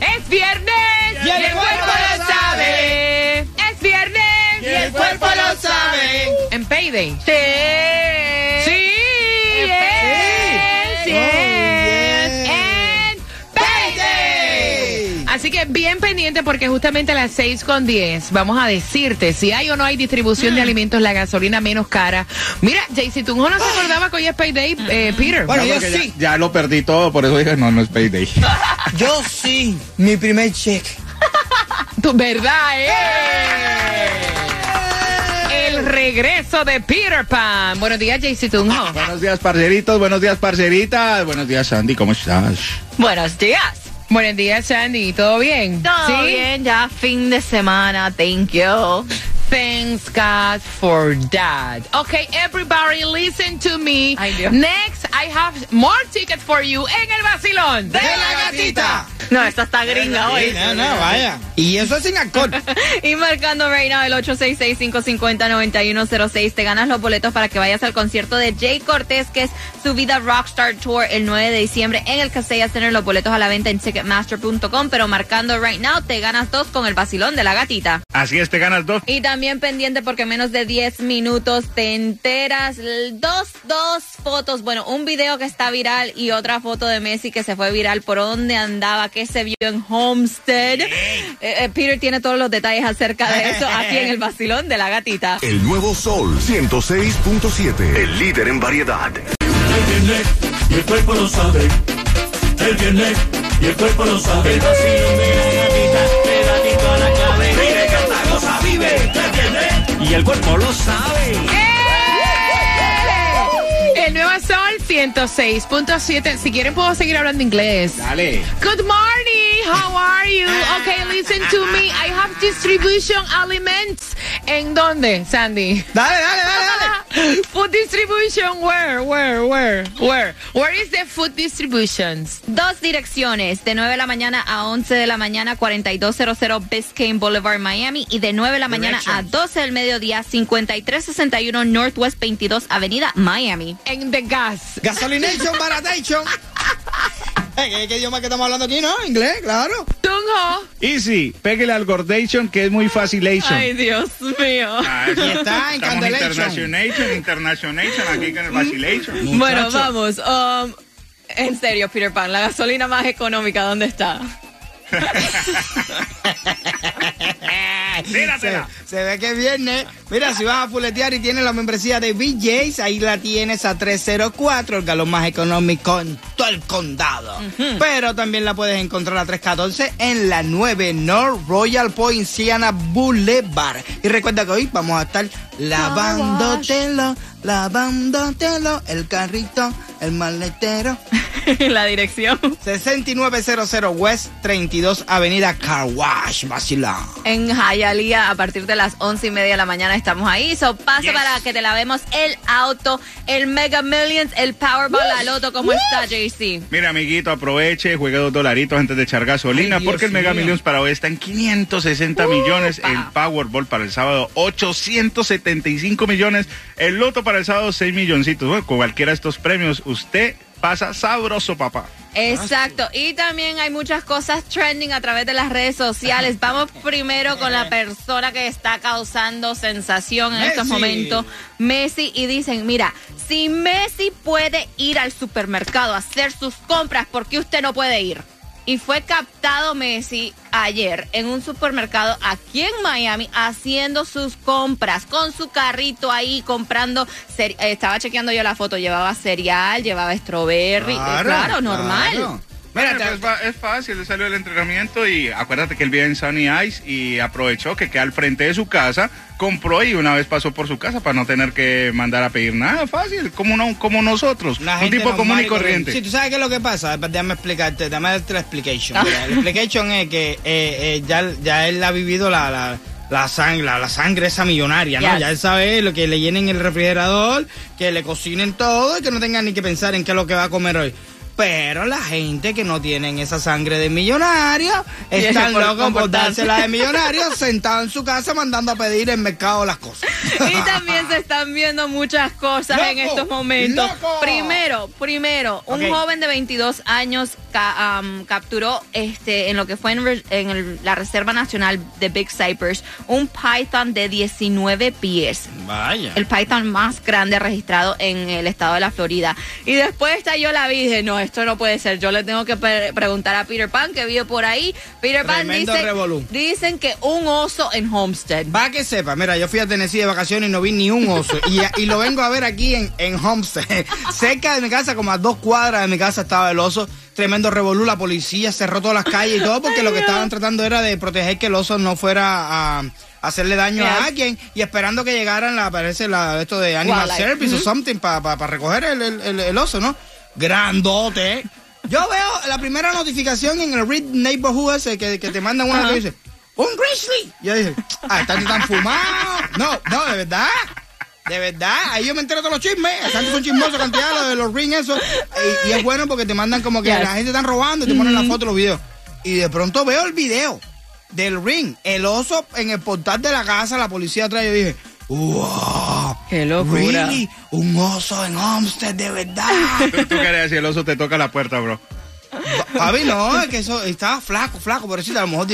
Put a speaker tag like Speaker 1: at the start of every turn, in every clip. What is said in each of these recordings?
Speaker 1: ¡Es viernes!
Speaker 2: Y el cuerpo lo sabe.
Speaker 1: ¡Es viernes!
Speaker 2: Y el cuerpo lo sabe.
Speaker 1: En Payday.
Speaker 2: Sí.
Speaker 1: Bien pendiente porque justamente a las 6 con 10 vamos a decirte si hay o no hay distribución
Speaker 2: Mm.
Speaker 1: de alimentos, la gasolina menos cara. Mira, Jaycee Tunjo no se acordaba que hoy es payday, eh, Peter.
Speaker 2: Bueno, yo
Speaker 3: ya-
Speaker 2: sí.
Speaker 3: Ya, lo perdí todo, por eso dije, no, no es payday.
Speaker 2: Yo sí. Mi primer cheque.
Speaker 1: Tu verdad, eh. El regreso de Peter Pan. Buenos días, Jaycee Tunjo.
Speaker 3: buenos días, parceritos, buenos días, parceritas. Buenos días, Sandy, ¿cómo estás?
Speaker 4: Buenos días.
Speaker 1: Buenos días, Sandy. ¿Todo bien?
Speaker 4: Todo bien, ya fin de semana, thank you.
Speaker 1: Thanks God for that. Okay, everybody listen to me.
Speaker 4: Ay.
Speaker 1: Next, I have more tickets for you en el vacilón.
Speaker 2: ¡De la gatita!
Speaker 4: No, esta está gringa
Speaker 2: Sí,
Speaker 4: hoy.
Speaker 2: no, no, vaya. Y eso es sin alcohol.
Speaker 4: Y marcando right now el 866-550-9106, te ganas los boletos para que vayas al concierto de Jay Cortés, que es su vida Rockstar Tour el 9 de diciembre en el Casella Center. Los boletos a la venta en Ticketmaster.com, pero marcando right now te ganas dos con el vacilón de la gatita.
Speaker 3: Así es, te ganas dos.
Speaker 4: Y también pendiente porque en menos de 10 minutos te enteras dos, dos fotos, bueno, un video que está viral y otra foto de Messi que se fue viral por dónde andaba, que se vio en Homestead. Eh, eh, Peter tiene todos los detalles acerca de eso aquí en el vacilón de la gatita.
Speaker 5: El nuevo Sol 106.7. El líder en variedad.
Speaker 6: El viene y el cuerpo lo sabe. El viene y el cuerpo lo sabe. El vacilón de la y el cuerpo lo sabe.
Speaker 1: El nuevo Sol 106.7. Si quieren puedo seguir hablando inglés.
Speaker 3: Dale.
Speaker 1: Good morning. How are you? Okay, listen to me. I have distribution elements. ¿En dónde, Sandy?
Speaker 2: Dale, dale, dale, dale.
Speaker 1: Food distribution. Where? Where? Where? Where? Where is the food distributions?
Speaker 4: Dos direcciones, de 9 de la mañana a 11 de la mañana, 4200 Biscayne Boulevard, Miami, y de 9 de la mañana a 12 del mediodía, 5361 Northwest 22 Avenida, Miami.
Speaker 1: En the gas.
Speaker 2: Gasolination, baratation. ¿Qué, qué idioma que estamos hablando aquí, no? Inglés, claro.
Speaker 1: Tunjo.
Speaker 3: Easy, pégale al Gordation, que es muy facilation.
Speaker 4: Dios mío.
Speaker 3: Ah, eso-
Speaker 2: Y está en
Speaker 3: internationation, internationation, aquí con el vacilation.
Speaker 4: Bueno, vamos. um, en serio, Peter Pan, la gasolina más económica, ¿dónde está?
Speaker 2: Se, se ve que es viernes. Mira, si vas a fuletear y tienes la membresía de BJ's, ahí la tienes a 304, el galón más económico en todo el condado. Pero también la puedes encontrar a 314 en la 9 North Royal Poinciana Boulevard. Y recuerda que hoy vamos a estar lavándotelo, lavándotelo, el carrito, el maletero.
Speaker 4: la dirección.
Speaker 2: 6900 West 32 Avenida Car Wash, Vacilón.
Speaker 4: En Hialeah, a partir de las once y media de la mañana estamos ahí. So, pasa para que te lavemos el auto, el Mega Millions, el Powerball, la Loto. ¿Cómo está, JC?
Speaker 3: Mira, amiguito, aproveche, juegue dos dolaritos antes de echar gasolina,
Speaker 2: Ay, Dios
Speaker 3: porque el Mega
Speaker 2: mío.
Speaker 3: Millions para hoy está en 560 millones, el Powerball para el sábado 875 millones, el Loto para el sábado 6 milloncitos. Bueno, con cualquiera de estos premios, usted pasa sabroso, papá.
Speaker 4: Exacto. Y también hay muchas cosas trending a través de las redes sociales. Vamos primero con la persona que está causando sensación en estos momentos, Messi. Y dicen, mira, si Messi puede ir al supermercado a hacer sus compras, ¿por qué usted no puede ir? Y fue captado Messi ayer en un supermercado aquí en Miami haciendo sus compras con su carrito ahí comprando. eh, estaba chequeando yo la foto, llevaba cereal, llevaba strawberry. eh, Claro, normal.
Speaker 2: claro. Mira,
Speaker 3: Bueno, pues, es fácil, le salió el entrenamiento y acuérdate que él vive en Sunny Ice y aprovechó que queda al frente de su casa, compró y una vez pasó por su casa para no tener que mandar a pedir nada, fácil, como, no, como nosotros,
Speaker 2: La
Speaker 3: un tipo común y corriente.
Speaker 2: Sí, tú sabes qué es lo que pasa. Déjame explicarte, déjame darte la explication. La explication es que eh, eh, ya, ya él ha vivido la, la, la, sangre, la, la sangre esa millonaria, ¿no?
Speaker 4: Yes.
Speaker 2: Ya él sabe lo que le llenen el refrigerador, que le cocinen todo y que no tengan ni que pensar en qué es lo que va a comer hoy. Pero la gente que no tienen esa sangre de millonario están locos por dársela de millonario sentado en su casa mandando a pedir en mercado las cosas.
Speaker 4: Y también se están viendo muchas cosas en estos momentos.
Speaker 2: ¡Loco!
Speaker 4: Primero, primero, un joven de 22 años ca- am, capturó este en lo que fue en, re- en el- la Reserva Nacional de Big Cypress un python de 19 pies.
Speaker 2: Vaya.
Speaker 4: El python más grande registrado en el estado de la Florida. Y después esta yo la vi y dije, no, esto no puede ser. Yo le tengo que pre- preguntar a Peter Pan que vive por ahí. Peter Pan dice, dicen que un oso en Homestead.
Speaker 2: Va que sepa, mira, yo fui a Tennessee de vacaciones y no vi ni un oso. y, y lo vengo a ver aquí en, en Homestead. Cerca de mi casa, como a dos cuadras de mi casa, estaba el oso. Tremendo revolú, la policía cerró todas las calles y todo porque lo que estaban tratando era de proteger que el oso no fuera a hacerle daño a alguien y esperando que llegaran la parece la esto de Animal
Speaker 4: Wildlife.
Speaker 2: Service o something para recoger el, el- el- el oso, ¿no? Grandote. Yo veo la primera notificación en el Read Neighborhood ese que, que te mandan una
Speaker 4: Ajá.
Speaker 2: que dice ¡Un grizzly! Yo dije, ah, están tan fumados. No, no, de verdad. De verdad, ahí yo me entero de todos los chismes. Están son chismosos cantidad lo de los rings eso. Y, y es bueno porque te mandan como que
Speaker 4: Yes.
Speaker 2: la gente están robando y te ponen la foto, los videos. Y de pronto veo el video del ring, el oso en el portal de la casa, la policía atrás. Yo dije, wow.
Speaker 4: Qué locura.
Speaker 2: Really? Un oso en Homestead, de verdad.
Speaker 3: Tú, tú querías decir, el oso te toca la puerta, bro.
Speaker 2: Papi, no, es que eso estaba flaco, flaco, por eso a lo mejor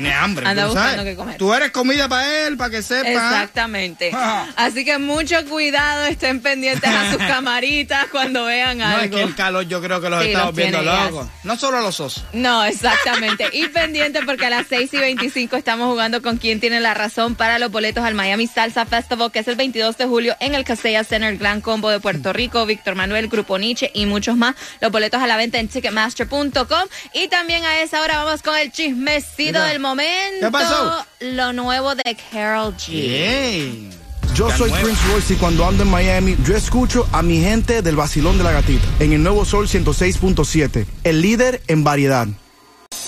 Speaker 2: tiene, hambre.
Speaker 4: Anda buscando qué comer.
Speaker 2: Tú eres comida para él, para que sepa.
Speaker 4: Exactamente.
Speaker 2: Ajá.
Speaker 4: Así que mucho cuidado, estén pendientes a sus camaritas cuando vean
Speaker 2: No, es
Speaker 4: algo.
Speaker 2: que el calor yo creo que los
Speaker 4: Sí,
Speaker 2: estamos
Speaker 4: los
Speaker 2: viendo locos. No solo los osos.
Speaker 4: No, exactamente. Y pendiente porque a las 6 y 25 estamos jugando con quien tiene la razón para los boletos al Miami Salsa Festival, que es el 22 de julio en el Casella Center, Gran Combo de Puerto Rico, Víctor Manuel, Grupo Nietzsche y muchos más. Los boletos a la venta en Ticketmaster.com. Y también a esa hora vamos con el chismecito del momento.
Speaker 2: ¿Qué pasó?
Speaker 4: Lo nuevo de Carol G.
Speaker 2: Yay.
Speaker 7: Yo soy
Speaker 2: nueva.
Speaker 7: Prince Royce y cuando ando en Miami, yo escucho a mi gente del vacilón de la gatita en el nuevo Sol 106.7, el líder en variedad.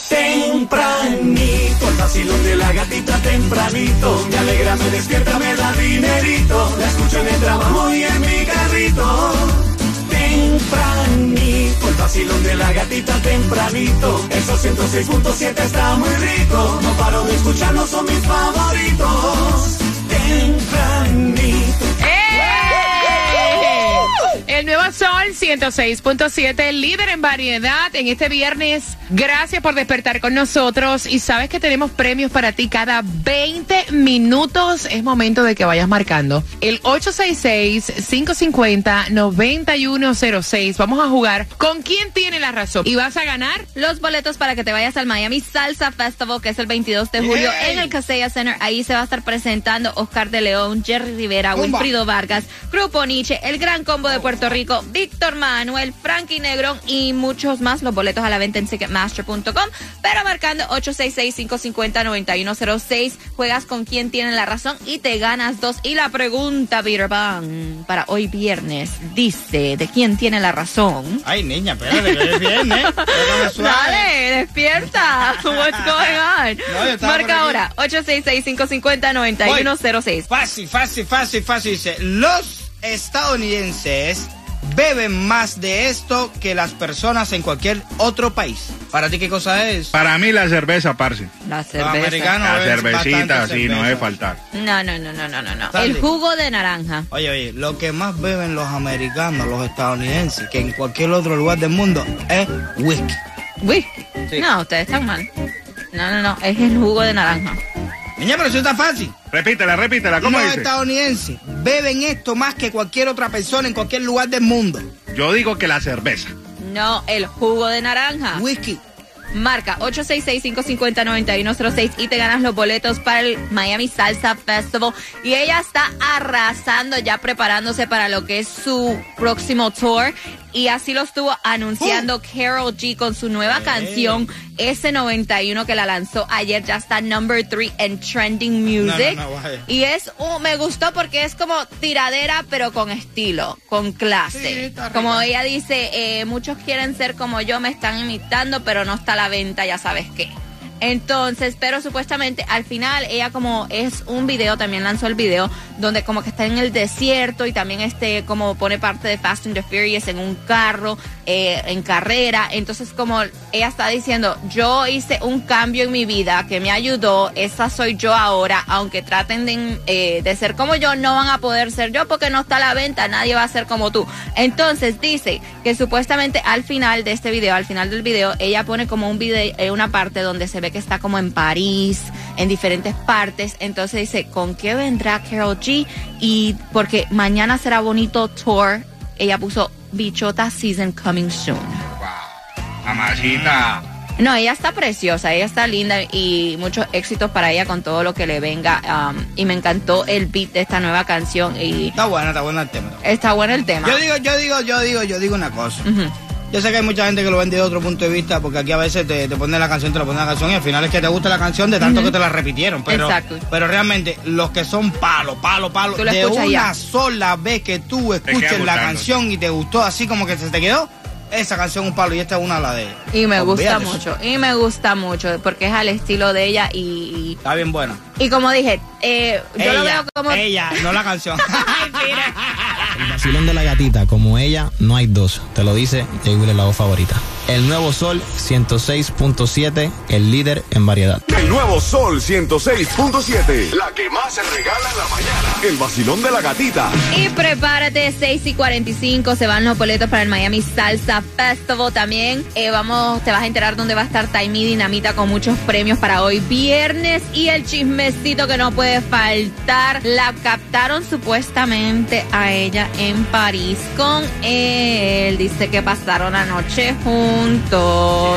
Speaker 6: Tempranito, el vacilón de la gatita tempranito. Me alegra, me despierta, me da dinerito. La escucho en el trabajo y en mi carrito. Tempranito, vacilón de la gatita tempranito. Esos 106.7 está muy rico. No paro de escucharlo, son mis favoritos. Tempranito.
Speaker 1: El nuevo Sol 106.7, líder en variedad en este viernes. Gracias por despertar con nosotros y sabes que tenemos premios para ti cada 20 minutos. Es momento de que vayas marcando el 866-550-9106. Vamos a jugar con quién tiene la razón y vas a ganar
Speaker 4: Los boletos para que te vayas al Miami Salsa Festival, que es el 22 de julio en el Casella Center. Ahí se va a estar presentando Oscar de León, Jerry Rivera. Wilfrido Vargas, Grupo Nietzsche, El Gran Combo de Puerto Rico, Víctor Manuel, Frankie Negrón y muchos más. Los boletos a la venta en Ticketmaster.com, pero marcando 866-550-9106. Juegas con quien tiene la razón y te ganas dos. Y la pregunta, Peter Pan, para hoy viernes, dice, ¿de quién tiene la razón?
Speaker 2: Ay, niña, espérate, que es viernes.
Speaker 4: Dale, despierta. What's going on?
Speaker 2: No,
Speaker 4: Marca ahora 866-550-9106.
Speaker 2: Fácil, fácil, fácil, fácil. Dice, los estadounidenses beben más de esto que las personas en cualquier otro país. ¿Para ti qué cosa es?
Speaker 3: Para mí la cerveza, parce.
Speaker 4: La
Speaker 2: Los
Speaker 4: cerveza.
Speaker 2: americanos
Speaker 3: La cervecita, sí, no debe faltar.
Speaker 4: No, no, no, no, no, no, no.
Speaker 2: Dale.
Speaker 4: El jugo de naranja.
Speaker 2: Oye, oye, lo que más beben los americanos, los estadounidenses, que en cualquier otro lugar del mundo, es whisky.
Speaker 4: Uy.
Speaker 2: Sí.
Speaker 4: No, ustedes están mal. No, no, no. Es el jugo de naranja.
Speaker 2: Niña, pero eso está fácil.
Speaker 3: Repítela, repítela, ¿cómo
Speaker 2: los
Speaker 3: dice?
Speaker 2: estadounidenses beben esto más que cualquier otra persona en cualquier lugar del mundo.
Speaker 3: Yo digo que la cerveza.
Speaker 4: No, el jugo de naranja.
Speaker 2: Whisky.
Speaker 4: Marca 866-550-9106 y te ganas los boletos para el Miami Salsa Festival. Y ella está arrasando ya preparándose para lo que es su próximo tour. Y así lo estuvo anunciando
Speaker 2: Uh.
Speaker 4: Carol G con su nueva canción S91 que la lanzó ayer. Ya está number 3 en Trending Music.
Speaker 2: No, no, no, vaya.
Speaker 4: y es, un- me gustó porque es como tiradera, pero con estilo, con clase. como ella dice, eh, muchos quieren ser como yo, me están imitando, pero no está a la venta, ya sabes qué. Entonces, pero supuestamente al final ella como es un video, también lanzó el video donde como que está en el desierto y también este como pone parte de Fast and the Furious en un carro, eh, en carrera. Entonces como ella está diciendo, yo hice un cambio en mi vida que me ayudó, esa soy yo ahora, aunque traten de, eh, de ser como yo, no van a poder ser yo porque no está a la venta, nadie va a ser como tú. Entonces dice que supuestamente al final de este video, al final del video, ella pone como un video, eh, una parte donde se ve que está como en París, en diferentes partes. Entonces dice, ¿con qué vendrá Carol G? Y porque mañana será bonito tour, ella puso Bichota Season Coming Soon.
Speaker 3: Mamacita.
Speaker 4: No, ella está preciosa, ella está linda y muchos éxitos para ella con todo lo que le venga. um, y me encantó el beat de esta nueva canción y
Speaker 2: Está bueno, está bueno el tema.
Speaker 4: está bueno el tema.
Speaker 2: Yo digo, yo digo, yo digo, yo digo una cosa.
Speaker 4: Ujú.
Speaker 2: Yo sé que hay mucha gente que lo vende de otro punto de vista, porque aquí a veces te, te ponen la canción, te la ponen la canción y al final es que te gusta la canción de tanto que te la repitieron. Pero,
Speaker 4: Exacto.
Speaker 2: pero realmente, los que son palo, palo, palo,
Speaker 4: la
Speaker 2: de una
Speaker 4: ya.
Speaker 2: sola vez que tú escuches la canción y te gustó así como que se te quedó, esa canción es un palo y esta es una de las de ella.
Speaker 4: Y me gusta mucho, y me gusta mucho, porque es al estilo de ella y,
Speaker 2: Está bien buena.
Speaker 4: y, y como dije, eh, yo
Speaker 2: ella,
Speaker 4: lo veo como...
Speaker 2: ella, no la canción.
Speaker 4: Ay, mira.
Speaker 8: El vacilón de la gatita, como ella, no hay dos. Te lo dice Jay Wheeler, la voz favorita. El nuevo Sol 106.7, el líder en variedad.
Speaker 5: El nuevo Sol 106.7. La que más se regala en la mañana. El vacilón de la gatita.
Speaker 4: Y prepárate, 6 y 45 se van los boletos para el Miami Salsa Festival. También eh, vamos, te vas a enterar dónde va a estar Taimi Dinamita con muchos premios para hoy viernes. Y el chismecito que no puede faltar. La captaron supuestamente a ella en París con él. Dice que pasaron anoche juntos.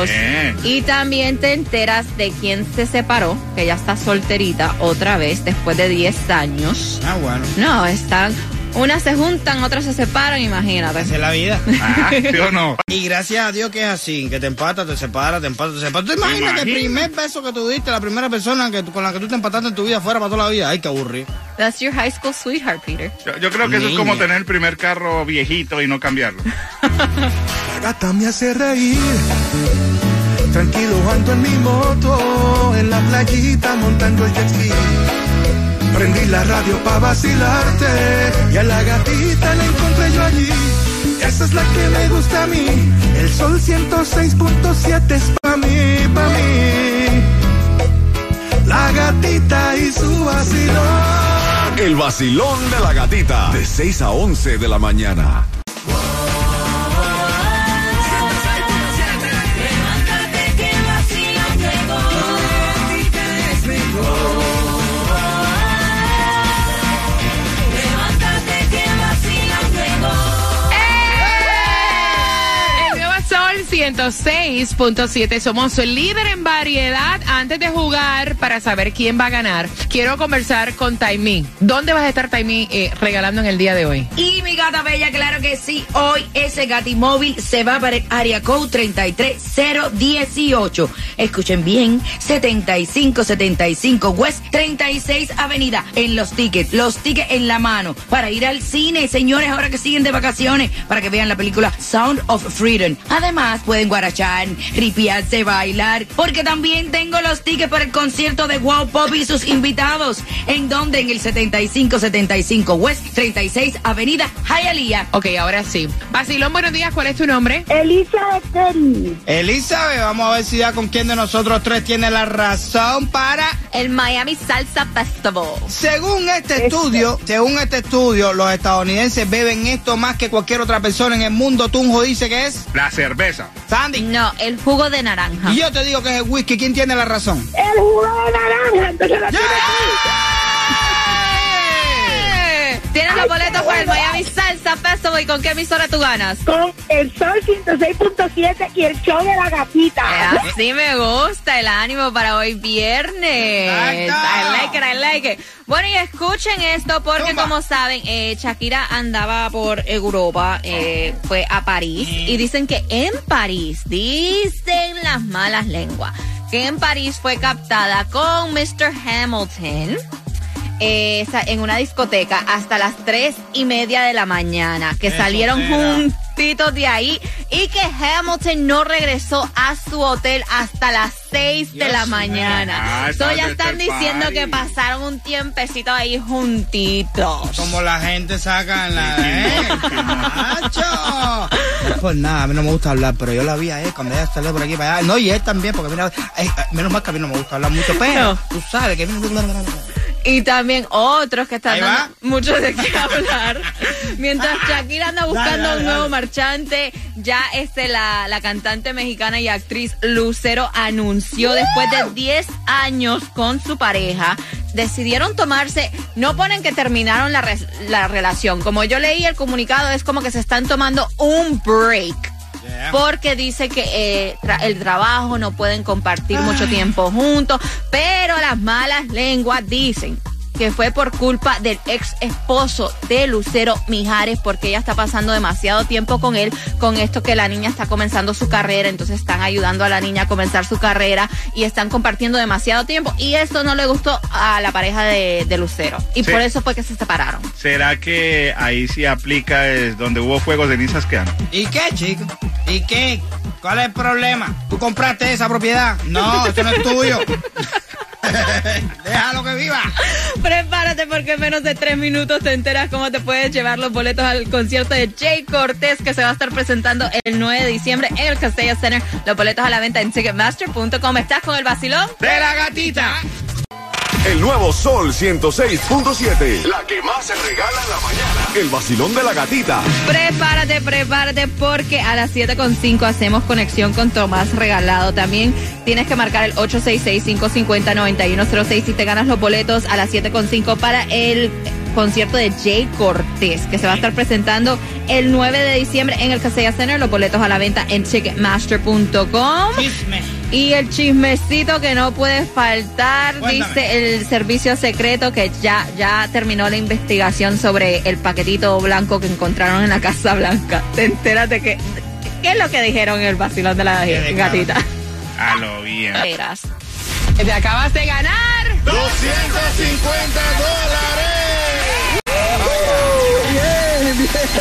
Speaker 3: Bien.
Speaker 4: Y también te enteras de quién se separó, que ya está solterita otra vez después de 10 años.
Speaker 2: ah, bueno.
Speaker 4: No, están. Unas se juntan, otras se separan, imagínate.
Speaker 2: Esa es la vida.
Speaker 3: Ah, ¿sí o no?
Speaker 2: Y gracias a Dios que es así, que te empatas, te separas, te empatas, te separas. ¿Tú imaginas que el primer beso que tú diste, la primera persona que, con la que tú te empataste en tu vida fuera para toda la vida? Ay, qué aburrido.
Speaker 4: That's your high school sweetheart, Peter.
Speaker 3: Yo, yo creo que eso es como tener el primer carro viejito y no cambiarlo.
Speaker 9: La gata me hace reír. Tranquilo ando en mi moto, en la playita montando el jet ski. Prendí la radio pa' vacilarte y a la gatita la encontré yo allí. Esa es la que me gusta a mí. El sol 106.7 es pa' mí, pa' mí. La gatita y su vacilón.
Speaker 5: El vacilón de la gatita. De 6 a 11 de la mañana.
Speaker 1: 106.7. Somos el líder en variedad. Antes de jugar, para saber quién va a ganar, quiero conversar con Taimí. ¿Dónde vas a estar, Taimí, eh, regalando en el día de hoy?
Speaker 10: Y mi gata bella, claro que sí. Hoy ese gatimóvil se va para el área code 33018. Escuchen bien, 7575 West 36 Avenida. En los tickets, los tickets en la mano. Para ir al cine, señores, ahora que siguen de vacaciones, para que vean la película Sound of Freedom. Además, pueden guarachar, ripiarse, bailar, porque también tengo los tickets para el concierto de Wow Pop y sus invitados. ¿En donde En el 7575 West 36 Avenida Hialeah.
Speaker 1: Ok, ahora sí. Basilón, buenos días. ¿Cuál es tu nombre?
Speaker 11: Elizabeth Terry.
Speaker 2: Elizabeth, vamos a ver si ya con quién de nosotros tres tiene la razón para...
Speaker 4: El Miami Salsa Festival.
Speaker 2: Según este estudio, según este estudio, los estadounidenses beben esto más que cualquier otra persona en el mundo. Tunjo dice que es
Speaker 3: La cerveza.
Speaker 2: Sandy.
Speaker 4: No, el jugo de naranja.
Speaker 2: Y yo te digo que es el whisky. ¿Quién tiene la razón?
Speaker 11: El jugo de naranja. Entonces la tiene
Speaker 2: ¡Yeah!
Speaker 4: Tienes los boletos para el Miami Salsa Festival. ¿Y con qué emisora tú ganas?
Speaker 11: Con el Sol 106.7 y el show de la gatita.
Speaker 4: Eh, Así me gusta el ánimo para hoy viernes. I like it, I like it. Bueno, y escuchen esto porque como saben, eh, Shakira andaba por Europa, eh, fue a París y dicen que en París, dicen las malas lenguas, que en París fue captada con Mr. Hamilton. Eh, en una discoteca hasta las tres y media de la mañana, que
Speaker 2: Eso
Speaker 4: salieron
Speaker 2: era.
Speaker 4: juntitos de ahí y que Hamilton no regresó a su hotel hasta las 6 de
Speaker 2: Dios
Speaker 4: la mañana.
Speaker 3: Ah,
Speaker 4: so ya están
Speaker 3: este
Speaker 4: diciendo
Speaker 3: party.
Speaker 4: que pasaron un tiempecito ahí juntitos.
Speaker 2: Como la gente saca en la... ¿eh? ¡Macho! Pues nada, a mí no me gusta hablar, pero yo la vi a él cuando ella salió por aquí para allá. No, y él también, porque mira, ay, menos mal que a mí no me gusta hablar mucho, pero
Speaker 4: No.
Speaker 2: tú sabes que...
Speaker 4: Y también otros que están dando mucho de qué hablar. Mientras Shakira anda buscando
Speaker 2: dale,
Speaker 4: un nuevo
Speaker 2: dale.
Speaker 4: marchante, ya este, la, la cantante mexicana y actriz Lucero anunció después de 10 años con su pareja, decidieron tomarse, no ponen que terminaron la, res- la relación. Como yo leí el comunicado, es como que se están tomando un break. Porque dice que eh, tra- el trabajo no pueden compartir mucho tiempo juntos, pero las malas lenguas dicen que fue por culpa del ex esposo de Lucero Mijares, porque ella está pasando demasiado tiempo con él, con esto que la niña está comenzando su carrera, entonces están ayudando a la niña a comenzar su carrera y están compartiendo demasiado tiempo. Y esto no le gustó a la pareja de, de Lucero. Y
Speaker 3: Sí.
Speaker 4: por eso fue que se separaron.
Speaker 3: ¿Será que ahí sí aplica es donde hubo fuego, cenizas quedan?
Speaker 2: ¿Y qué, chico? ¿Y qué? ¿Cuál es el problema? ¿Tú compraste esa propiedad? No, eso no es tuyo. Déjalo que viva.
Speaker 4: Prepárate porque en menos de tres minutos te enteras cómo te puedes llevar los boletos al concierto de Jay Cortés que se va a estar presentando el 9 de diciembre en el Castella Center. Los boletos a la venta en Ticketmaster.com. ¿Estás con el vacilón?
Speaker 2: De la gatita.
Speaker 5: El nuevo Sol 106.7. La que más se regala en la mañana. El vacilón de la gatita.
Speaker 4: Prepárate, prepárate porque a las 7.5 hacemos conexión con Tomás Regalado. También tienes que marcar el 866-550-9106 y te ganas los boletos a las 7.5 para el concierto de Jay Cortés que se va a estar presentando el 9 de diciembre en el Casella Center. Los boletos a la venta en Ticketmaster.com. Y el chismecito que no puede faltar,
Speaker 2: Cuéntame.
Speaker 4: dice el servicio secreto que ya, ya terminó la investigación sobre el paquetito blanco que encontraron en la Casa Blanca. Te enteras de que, ¿qué es lo que dijeron en el vacilón de la
Speaker 2: Qué
Speaker 4: gatita?
Speaker 3: A lo bien.
Speaker 4: Verás.
Speaker 1: Te acabas de ganar.
Speaker 3: 250 dólares.